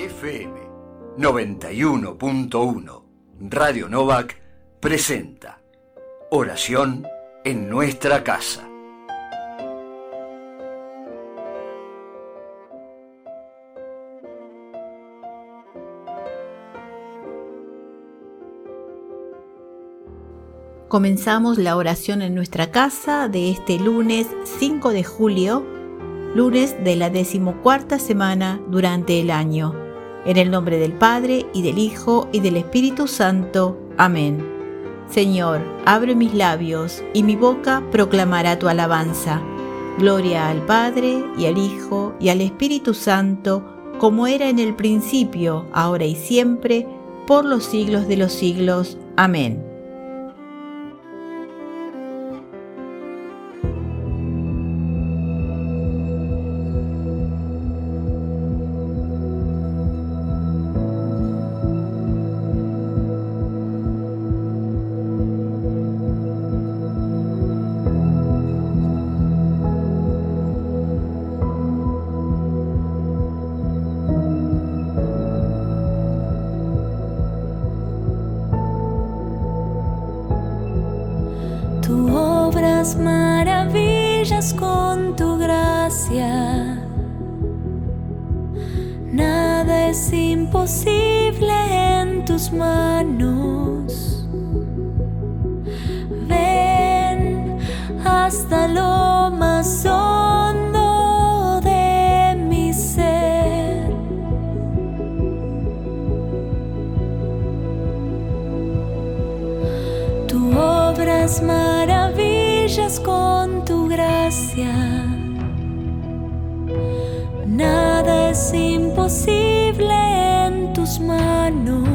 FM 91.1 Radio Novak presenta Oración en nuestra casa. Comenzamos la oración en nuestra casa de este lunes 5 de julio, lunes de la decimocuarta semana durante el año. En el nombre del Padre y del Hijo y del Espíritu Santo. Amén. Señor, abre mis labios y mi boca proclamará tu alabanza. Gloria al Padre y al Hijo y al Espíritu Santo, como era en el principio, ahora y siempre, por los siglos de los siglos. Amén. Maravillas con tu gracia. Nada es imposible en tus manos. Ven hasta lo más hondo de mi ser. Tu obra es con tu gracia. Nada es imposible en tus manos.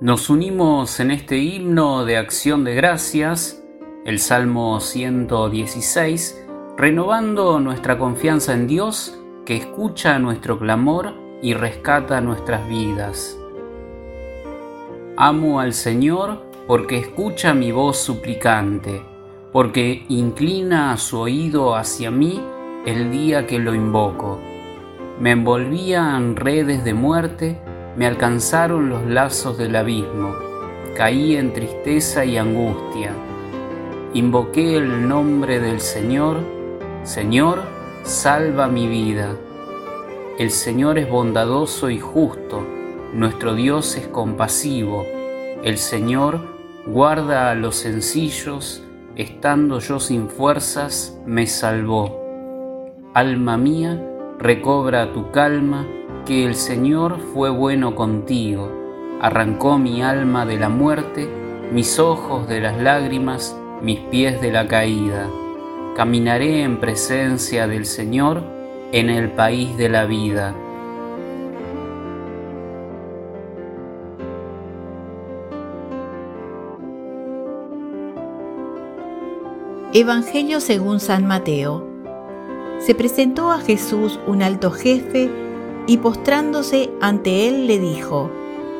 Nos unimos en este himno de acción de gracias, el Salmo 116, renovando nuestra confianza en Dios que escucha nuestro clamor y rescata nuestras vidas. Amo al Señor porque escucha mi voz suplicante, porque inclina su oído hacia mí el día que lo invoco. Me envolvían redes de muerte, me alcanzaron los lazos del abismo, caí en tristeza y angustia. Invoqué el nombre del Señor, Señor, salva mi vida. El Señor es bondadoso y justo, nuestro Dios es compasivo, el Señor guarda a los sencillos, estando yo sin fuerzas, me salvó. Alma mía, recobra tu calma, que el Señor fue bueno contigo, arrancó mi alma de la muerte, mis ojos de las lágrimas, mis pies de la caída. Caminaré en presencia del Señor en el país de la vida. Evangelio según San Mateo. Se presentó a Jesús un alto jefe y postrándose ante él le dijo,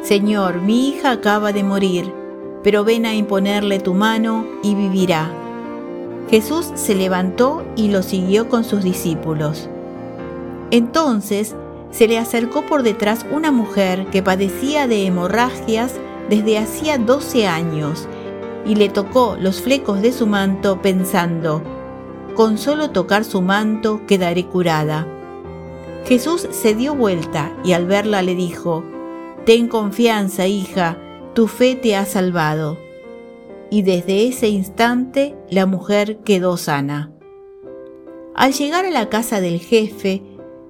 Señor, mi hija acaba de morir, pero ven a imponerle tu mano y vivirá. Jesús se levantó y lo siguió con sus discípulos. Entonces se le acercó por detrás una mujer que padecía de hemorragias desde hacía doce años y le tocó los flecos de su manto pensando, con solo tocar su manto quedaré curada. Jesús se dio vuelta y al verla le dijo, Ten confianza, hija, tu fe te ha salvado. Y desde ese instante la mujer quedó sana. Al llegar a la casa del jefe,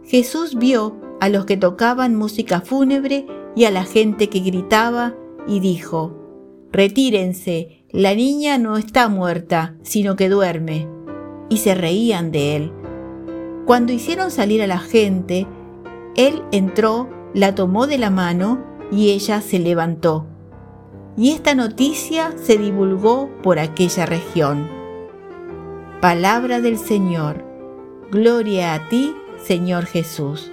Jesús vio a los que tocaban música fúnebre y a la gente que gritaba y dijo, Retírense, la niña no está muerta, sino que duerme. Y se reían de él. Cuando hicieron salir a la gente, él entró, la tomó de la mano y ella se levantó. Y esta noticia se divulgó por aquella región. Palabra del Señor. Gloria a ti, Señor Jesús.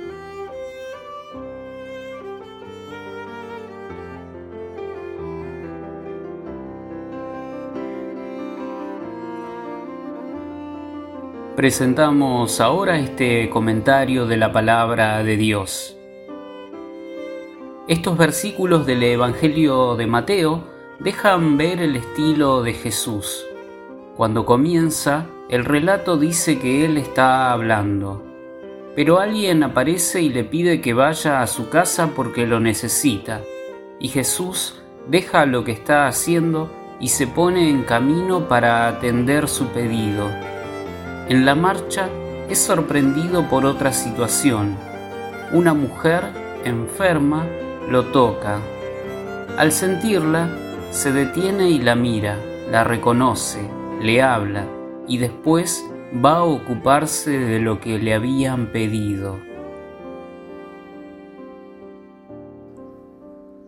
Presentamos ahora este comentario de la palabra de Dios. Estos versículos del Evangelio de Mateo dejan ver el estilo de Jesús. Cuando comienza, el relato dice que Él está hablando, pero alguien aparece y le pide que vaya a su casa porque lo necesita, y Jesús deja lo que está haciendo y se pone en camino para atender su pedido. En la marcha es sorprendido por otra situación. Una mujer enferma lo toca. Al sentirla, se detiene y la mira, la reconoce, le habla y después va a ocuparse de lo que le habían pedido.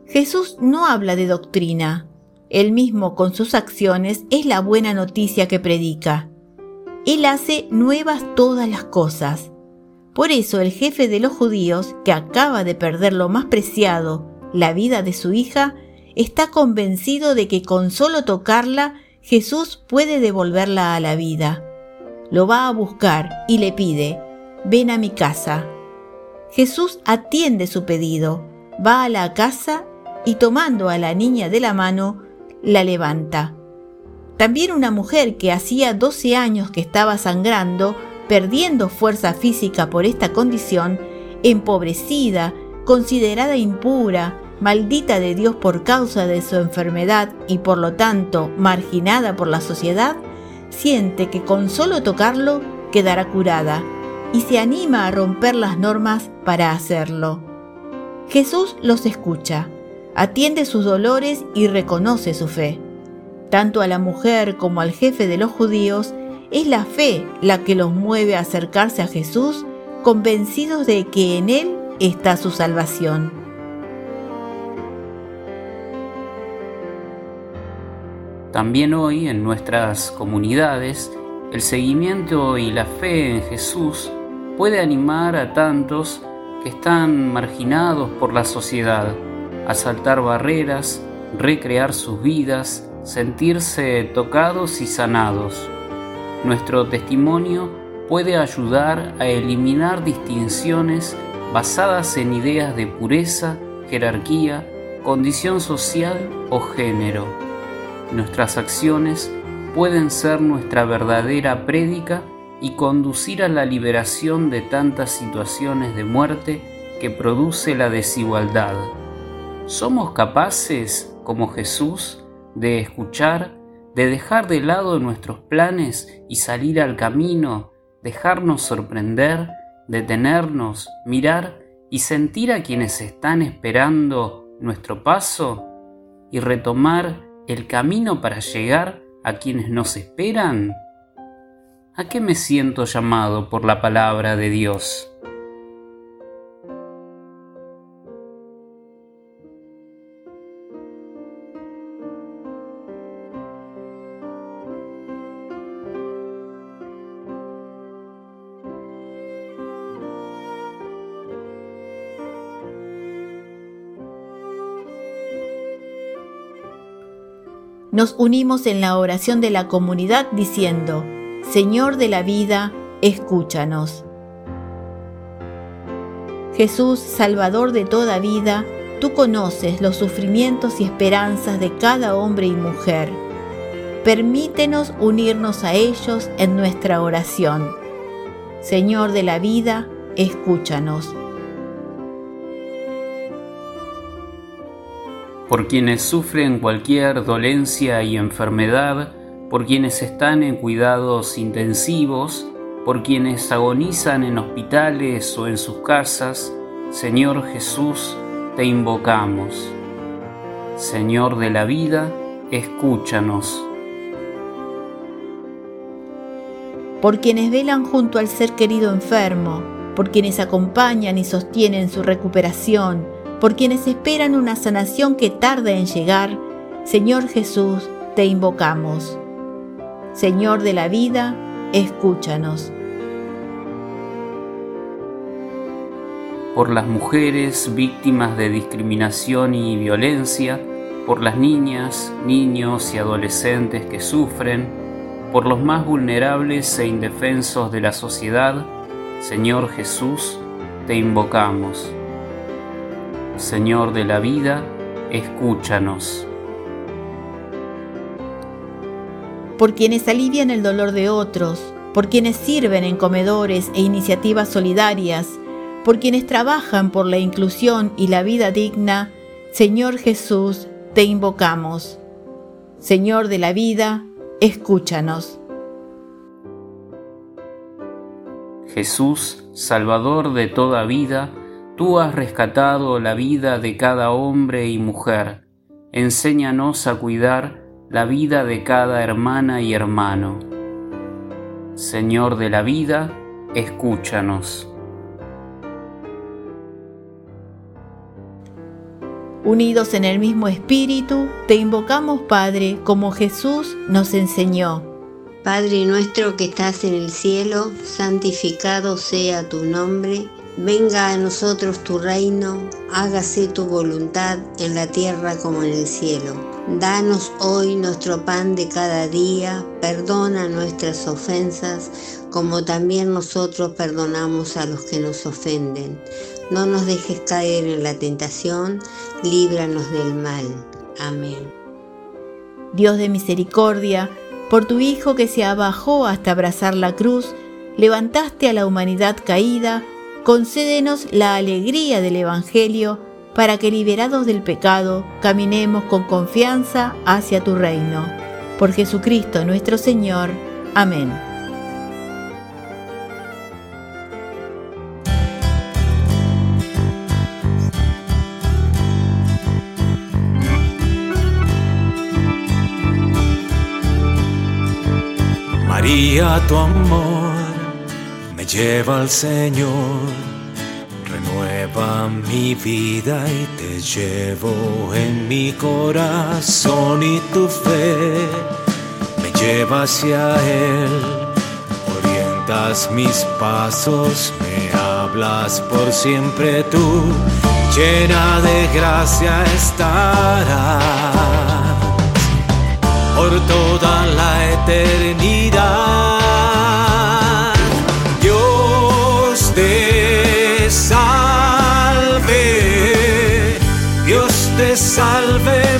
Jesús no habla de doctrina. Él mismo con sus acciones es la buena noticia que predica. Él hace nuevas todas las cosas. Por eso el jefe de los judíos, que acaba de perder lo más preciado, la vida de su hija, está convencido de que con solo tocarla Jesús puede devolverla a la vida. Lo va a buscar y le pide, ven a mi casa. Jesús atiende su pedido, va a la casa y tomando a la niña de la mano, la levanta. También una mujer que hacía 12 años que estaba sangrando, perdiendo fuerza física por esta condición, empobrecida, considerada impura, maldita de Dios por causa de su enfermedad y por lo tanto marginada por la sociedad, siente que con solo tocarlo quedará curada y se anima a romper las normas para hacerlo. Jesús los escucha, atiende sus dolores y reconoce su fe. Tanto a la mujer como al jefe de los judíos, es la fe la que los mueve a acercarse a Jesús, convencidos de que en Él está su salvación. También hoy en nuestras comunidades, el seguimiento y la fe en Jesús puede animar a tantos que están marginados por la sociedad a saltar barreras, recrear sus vidas, sentirse tocados y sanados. Nuestro testimonio puede ayudar a eliminar distinciones basadas en ideas de pureza, jerarquía, condición social o género. Nuestras acciones pueden ser nuestra verdadera prédica y conducir a la liberación de tantas situaciones de muerte que produce la desigualdad. ¿Somos capaces, como Jesús, de escuchar, de dejar de lado nuestros planes y salir al camino, dejarnos sorprender, detenernos, mirar y sentir a quienes están esperando nuestro paso y retomar el camino para llegar a quienes nos esperan? ¿A qué me siento llamado por la palabra de Dios? Nos unimos en la oración de la comunidad diciendo, Señor de la vida, escúchanos. Jesús, Salvador de toda vida, tú conoces los sufrimientos y esperanzas de cada hombre y mujer. Permítenos unirnos a ellos en nuestra oración. Señor de la vida, escúchanos. Por quienes sufren cualquier dolencia y enfermedad, por quienes están en cuidados intensivos, por quienes agonizan en hospitales o en sus casas, Señor Jesús, te invocamos. Señor de la vida, escúchanos. Por quienes velan junto al ser querido enfermo, por quienes acompañan y sostienen su recuperación, por quienes esperan una sanación que tarda en llegar, Señor Jesús, te invocamos. Señor de la vida, escúchanos. Por las mujeres víctimas de discriminación y violencia, por las niñas, niños y adolescentes que sufren, por los más vulnerables e indefensos de la sociedad, Señor Jesús, te invocamos. Señor de la vida, escúchanos. por quienes alivian el dolor de otros, por quienes sirven en comedores e iniciativas solidarias, por quienes trabajan por la inclusión y la vida digna, Señor Jesús, te invocamos. Señor de la vida, escúchanos. Jesús, Salvador de toda vida, tú has rescatado la vida de cada hombre y mujer. Enséñanos a cuidar la vida de cada hermana y hermano. Señor de la vida, escúchanos. Unidos en el mismo espíritu, te invocamos, Padre, como Jesús nos enseñó. Padre nuestro que estás en el cielo, santificado sea tu nombre, venga a nosotros tu reino, hágase tu voluntad en la tierra como en el cielo. Danos hoy nuestro pan de cada día, perdona nuestras ofensas, como también nosotros perdonamos a los que nos ofenden. No nos dejes caer en la tentación, líbranos del mal. Amén. Dios de misericordia, por tu Hijo que se abajó hasta abrazar la cruz, levantaste a la humanidad caída, concédenos la alegría del Evangelio, para que liberados del pecado, caminemos con confianza hacia tu reino. Por Jesucristo nuestro Señor. Amén. María, tu amor lleva al Señor, renueva mi vida y te llevo en mi corazón y tu fe me lleva hacia Él, orientas mis pasos, me hablas por siempre tú, llena de gracia estarás por toda la eternidad. Te salve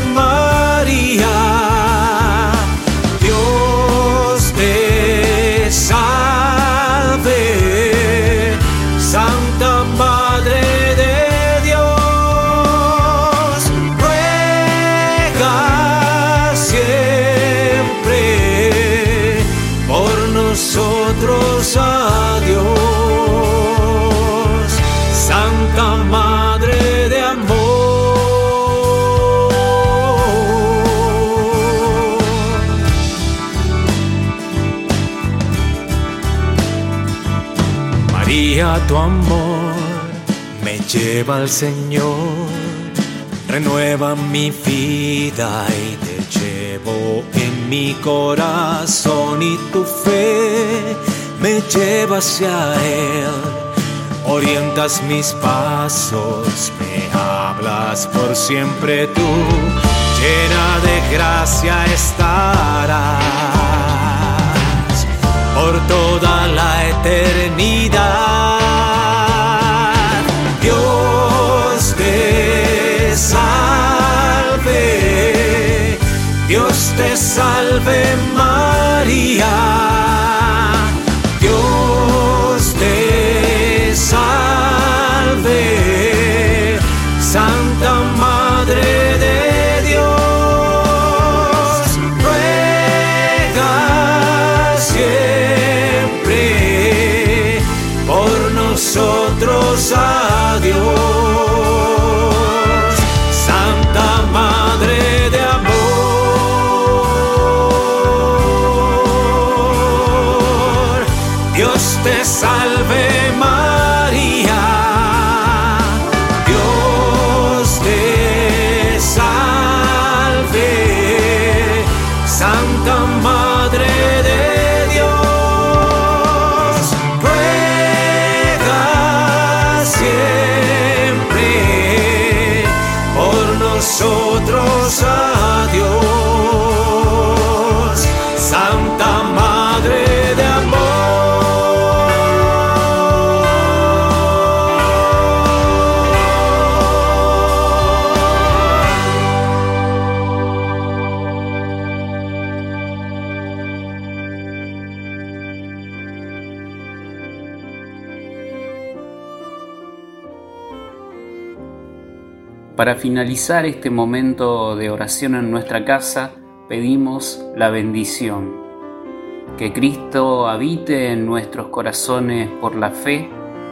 tu amor me lleva al Señor, renueva mi vida y te llevo en mi corazón y tu fe me lleva hacia Él. Orientas mis pasos, me hablas por siempre tú, llena de gracia estarás por toda la eternidad. Te salve María. Para finalizar este momento de oración en nuestra casa, pedimos la bendición. Que Cristo habite en nuestros corazones por la fe,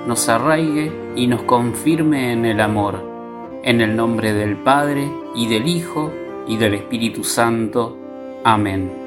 nos arraigue y nos confirme en el amor. En el nombre del Padre, y del Hijo, y del Espíritu Santo. Amén.